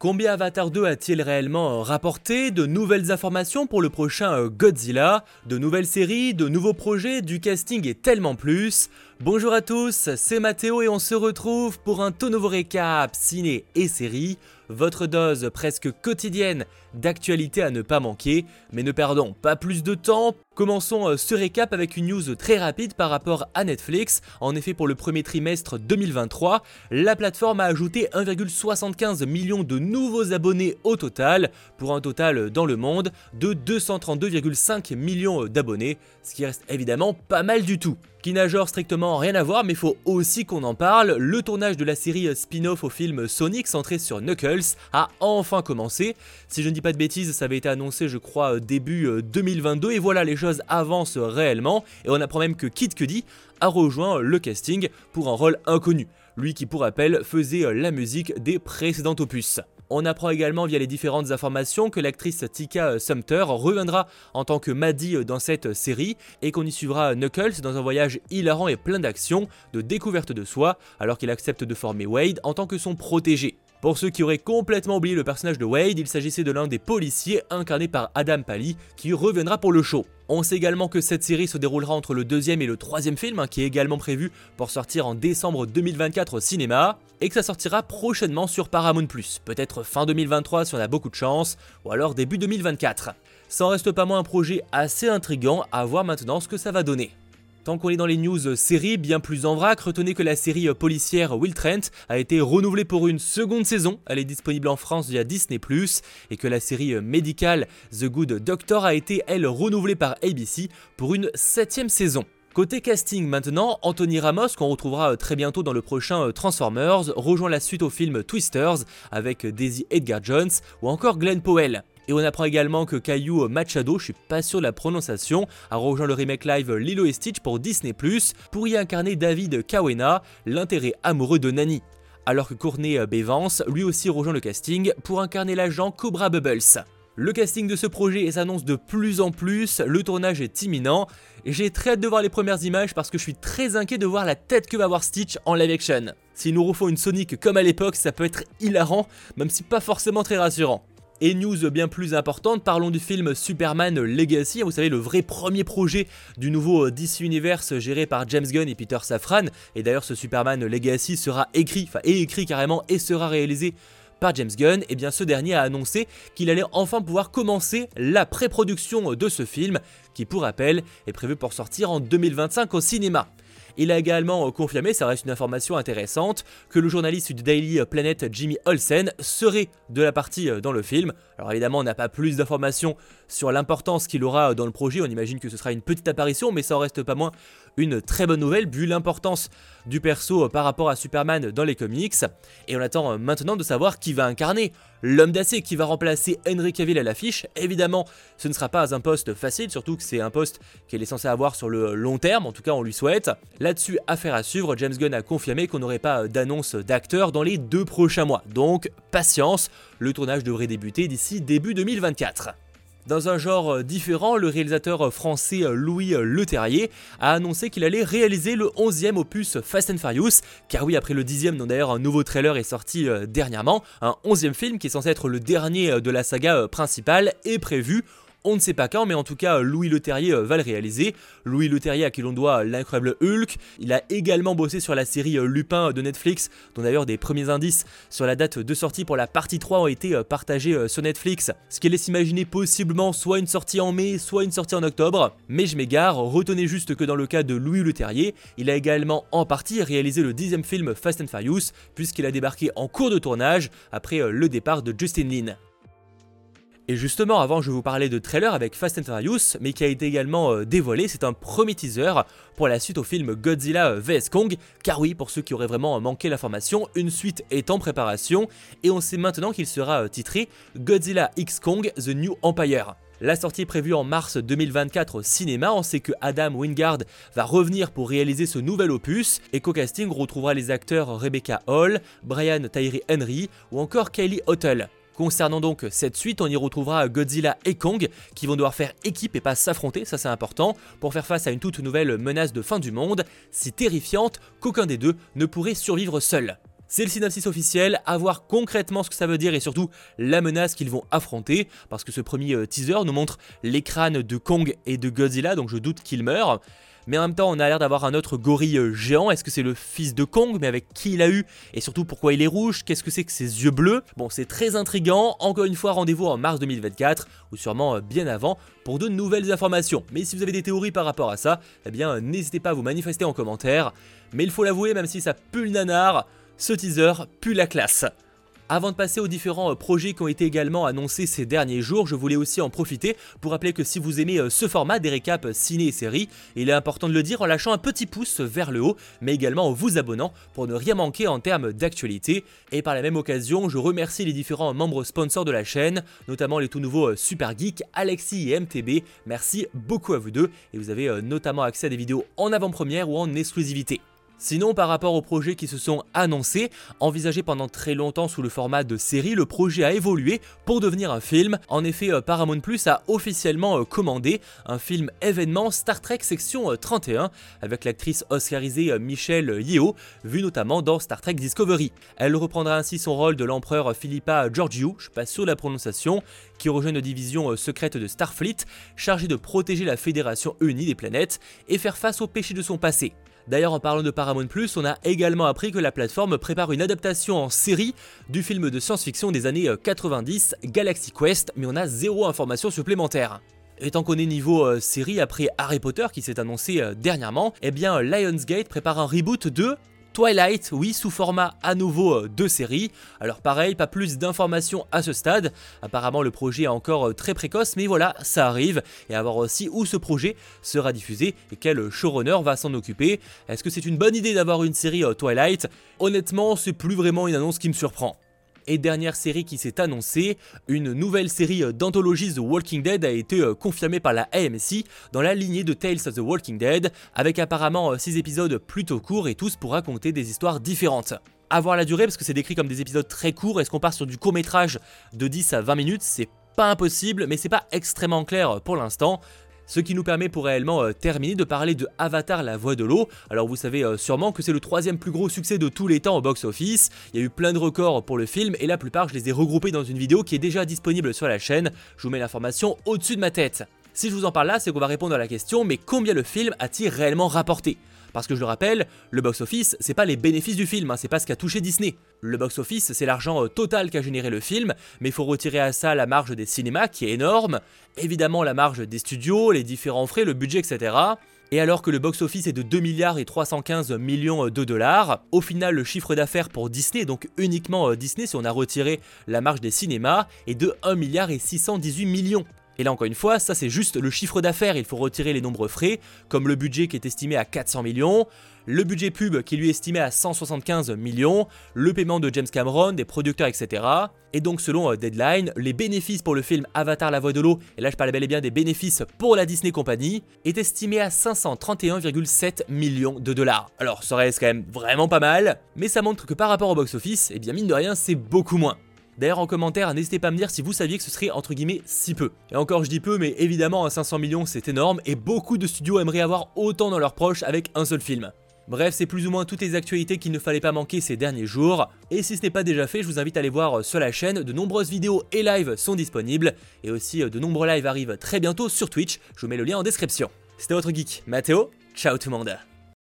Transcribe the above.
Combien Avatar 2 a-t-il réellement rapporté De nouvelles informations pour le prochain euh, Godzilla? De nouvelles séries, de nouveaux projets, du casting et tellement plus Bonjour à tous, c'est Mathéo et on se retrouve pour un tout nouveau récap ciné et série, votre dose presque quotidienne d'actualité à ne pas manquer, mais ne perdons pas plus de temps, commençons euh, ce récap avec une news très rapide par rapport à Netflix, en effet pour le premier trimestre 2023, la plateforme a ajouté 1,75 million de nouveaux abonnés au total, pour un total dans le monde de 232,5 millions d'abonnés, ce qui reste évidemment pas mal du tout qui n'a genre strictement rien à voir, mais faut aussi qu'on en parle. Le tournage de la série spin-off au film Sonic centré sur Knuckles a enfin commencé. Si je ne dis pas de bêtises, ça avait été annoncé, je crois, début 2022, et voilà, les choses avancent réellement, et on apprend même que Kid Cudi a rejoint le casting pour un rôle inconnu. Lui qui, pour rappel, faisait la musique des précédents opus. On apprend également via les différentes informations que l'actrice Tika Sumter reviendra en tant que Maddie dans cette série et qu'on y suivra Knuckles dans un voyage hilarant et plein d'action, de découverte de soi, alors qu'il accepte de former Wade en tant que son protégé. Pour ceux qui auraient complètement oublié le personnage de Wade, il s'agissait de l'un des policiers incarné par Adam Pally qui reviendra pour le show. On sait également que cette série se déroulera entre le deuxième et le troisième film, hein, qui est également prévu pour sortir en décembre 2024 au cinéma, et que ça sortira prochainement sur Paramount+, peut-être fin 2023 si on a beaucoup de chance, ou alors début 2024. Ça en reste pas moins un projet assez intrigant à voir maintenant ce que ça va donner. Tant qu'on est dans les news séries, bien plus en vrac, retenez que la série policière Will Trent a été renouvelée pour une seconde saison. Elle est disponible en France via Disney+, et que la série médicale The Good Doctor a été, elle, renouvelée par ABC pour une septième saison. Côté casting maintenant, Anthony Ramos, qu'on retrouvera très bientôt dans le prochain Transformers, rejoint la suite au film Twisters avec Daisy Edgar Jones ou encore Glenn Powell. Et on apprend également que Caillou Machado, je suis pas sûr de la prononciation, a rejoint le remake live Lilo et Stitch pour Disney+, pour y incarner David Kawena, l'intérêt amoureux de Nani. Alors que Courtney Bevance, lui aussi rejoint le casting pour incarner l'agent Cobra Bubbles. Le casting de ce projet s'annonce de plus en plus, le tournage est imminent, et j'ai très hâte de voir les premières images parce que je suis très inquiet de voir la tête que va avoir Stitch en live action. S'ils nous refont une Sonic comme à l'époque, ça peut être hilarant, même si pas forcément très rassurant. Et news bien plus importante, parlons du film Superman Legacy, vous savez le vrai premier projet du nouveau DC Universe géré par James Gunn et Peter Safran. Et d'ailleurs ce Superman Legacy sera écrit, enfin est écrit carrément et sera réalisé par James Gunn, et eh bien ce dernier a annoncé qu'il allait enfin pouvoir commencer la pré-production de ce film, qui pour rappel est prévu pour sortir en 2025 au cinéma. Il a également confirmé, ça reste une information intéressante, que le journaliste du Daily Planet Jimmy Olsen serait de la partie dans le film. Alors évidemment, on n'a pas plus d'informations sur l'importance qu'il aura dans le projet, on imagine que ce sera une petite apparition, mais ça en reste pas moins une très bonne nouvelle vu l'importance du perso par rapport à Superman dans les comics. Et on attend maintenant de savoir qui va incarner l'homme d'acier qui va remplacer Henry Cavill à l'affiche. Évidemment, ce ne sera pas un poste facile, surtout que c'est un poste qu'il est censé avoir sur le long terme, en tout cas on lui souhaite. Là-dessus, affaire à suivre, James Gunn a confirmé qu'on n'aurait pas d'annonce d'acteur dans les deux prochains mois. Donc, patience, le tournage devrait débuter d'ici début 2024. Dans un genre différent, le réalisateur français Louis Leterrier a annoncé qu'il allait réaliser le 11e opus Fast and Furious, car oui, après le 10e, dont d'ailleurs un nouveau trailer est sorti euh, dernièrement, un 11e film qui est censé être le dernier euh, de la saga euh, principale est prévu on ne sait pas quand, mais en tout cas, Louis Leterrier euh, va le réaliser. Louis Leterrier à qui l'on doit l'incroyable Hulk. Il a également bossé sur la série euh, Lupin de Netflix, dont d'ailleurs des premiers indices sur la date de sortie pour la partie 3 ont été euh, partagés sur Netflix. Ce qui laisse imaginer possiblement soit une sortie en mai, soit une sortie en octobre. Mais je m'égare, retenez juste que dans le cas de Louis Leterrier, il a également en partie réalisé le dixième film Fast and Furious, puisqu'il a débarqué en cours de tournage après le départ de Justin Lin. Et justement, avant, je vous parler de trailer avec Fast and Furious, mais qui a été également euh, dévoilé. C'est un premier teaser pour la suite au film Godzilla euh, vs Kong. Car oui, pour ceux qui auraient vraiment manqué l'information, une suite est en préparation et on sait maintenant qu'il sera euh, titré Godzilla X Kong The New Empire. La sortie est prévue en mars 2024 au cinéma. On sait que Adam Wingard va revenir pour réaliser ce nouvel opus et qu'au casting retrouvera les acteurs Rebecca Hall, Brian Tyree Henry ou encore Kylie Hotel. Concernant donc cette suite, on y retrouvera Godzilla et Kong qui vont devoir faire équipe et pas s'affronter, ça c'est important, pour faire face à une toute nouvelle menace de fin du monde, si terrifiante qu'aucun des deux ne pourrait survivre seul. C'est le synopsis officiel, à voir concrètement ce que ça veut dire et surtout la menace qu'ils vont affronter, parce que ce premier euh, teaser nous montre les crânes de Kong et de Godzilla, donc je doute qu'ils meurent. Mais en même temps, on a l'air d'avoir un autre gorille euh, géant. Est-ce que c'est le fils de Kong? Mais avec qui il a eu? Et surtout, pourquoi il est rouge? Qu'est-ce que c'est que ses yeux bleus? Bon, c'est très intriguant. Encore une fois, rendez-vous en mars 2024, ou sûrement euh, bien avant, pour de nouvelles informations. Mais si vous avez des théories par rapport à ça, eh bien, n'hésitez pas à vous manifester en commentaire. Mais il faut l'avouer, même si ça pue le nanar, ce teaser pue la classe. Avant de passer aux différents euh, projets qui ont été également annoncés ces derniers jours, je voulais aussi en profiter pour rappeler que si vous aimez euh, ce format des récaps euh, ciné et séries, il est important de le dire en lâchant un petit pouce vers le haut, mais également en vous abonnant pour ne rien manquer en termes d'actualité. Et par la même occasion, je remercie les différents membres sponsors de la chaîne, notamment les tout nouveaux Super Geek, Alexis et MTB. Merci beaucoup à vous deux, et vous avez notamment accès à des vidéos en avant-première ou en exclusivité. Sinon, par rapport aux projets qui se sont annoncés, envisagés pendant très longtemps sous le format de série, le projet a évolué pour devenir un film. En effet, euh, Paramount Plus a officiellement euh, commandé un film événement Star Trek section 31 euh, avec l'actrice oscarisée Michelle Yeoh, vue notamment dans Star Trek Discovery. Elle reprendra ainsi son rôle de l'empereur Philippa Georgiou, je passe sur la prononciation, qui rejoint une division secrète de Starfleet chargée de protéger la Fédération Unie des planètes et faire face aux péchés de son passé. D'ailleurs, en parlant de Paramount+, on a également appris que la plateforme prépare une adaptation en série du film de science-fiction des années 90, euh, Galaxy Quest, mais on a zéro information supplémentaire. Étant qu'on est niveau euh, série après Harry Potter qui s'est annoncé euh, dernièrement, eh bien Lionsgate prépare un reboot de Twilight, oui, sous format à nouveau euh, de série. Alors pareil, pas plus d'informations à ce stade. Apparemment le projet est encore euh, très précoce, mais voilà, ça arrive. Et à voir aussi où ce projet sera diffusé et quel showrunner va s'en occuper. Est-ce que c'est une bonne idée d'avoir une série euh, Twilight? Honnêtement, c'est plus vraiment une annonce qui me surprend et dernière série qui s'est annoncée, une nouvelle série d'anthologies The Walking Dead a été euh, confirmée par la AMC dans la lignée de Tales of the Walking Dead, avec apparemment 6 euh, épisodes plutôt courts et tous pour raconter des histoires différentes. A voir la durée parce que c'est décrit comme des épisodes très courts, est-ce qu'on part sur du court métrage de 10 à 20 minutes? C'est pas impossible, mais c'est pas extrêmement clair pour l'instant ce qui nous permet pour réellement euh, terminer de parler de Avatar la voix de l'eau. Alors vous savez euh, sûrement que c'est le troisième plus gros succès de tous les temps au box-office, il y a eu plein de records pour le film et la plupart je les ai regroupés dans une vidéo qui est déjà disponible sur la chaîne, je vous mets l'information au-dessus de ma tête. Si je vous en parle là, c'est qu'on va répondre à la question mais combien le film a-t-il réellement rapporté? Parce que je le rappelle, le box-office, c'est pas les bénéfices du film, hein, c'est pas ce qu'a touché Disney. Le box-office, c'est l'argent euh, total qu'a généré le film, mais il faut retirer à ça la marge des cinémas qui est énorme, évidemment la marge des studios, les différents frais, le budget, etc. Et alors que le box-office est de 2 milliards et 315 millions de dollars, au final le chiffre d'affaires pour Disney, donc uniquement euh, Disney si on a retiré la marge des cinémas, est de 1 milliard et 618 millions. Et là encore une fois, ça c'est juste le chiffre d'affaires, il faut retirer les nombres frais, comme le budget qui est estimé à 400 millions, le budget pub qui lui est estimé à 175 millions, le paiement de James Cameron, des producteurs, etc. Et donc selon euh, Deadline, les bénéfices pour le film Avatar la voix de l'eau, et là je parle bel et bien des bénéfices pour la Disney Company, est estimé à 531,7 millions de dollars. Alors ça reste quand même vraiment pas mal, mais ça montre que par rapport au box-office, eh bien mine de rien c'est beaucoup moins. D'ailleurs en commentaire, n'hésitez pas à me dire si vous saviez que ce serait entre guillemets si peu. Et encore je dis peu, mais évidemment à 500 millions c'est énorme et beaucoup de studios aimeraient avoir autant dans leurs proches avec un seul film. Bref, c'est plus ou moins toutes les actualités qu'il ne fallait pas manquer ces derniers jours. Et si ce n'est pas déjà fait, je vous invite à aller voir sur la chaîne, de nombreuses vidéos et lives sont disponibles. Et aussi de nombreux lives arrivent très bientôt sur Twitch, je vous mets le lien en description. C'était votre geek, Mathéo, ciao tout le monde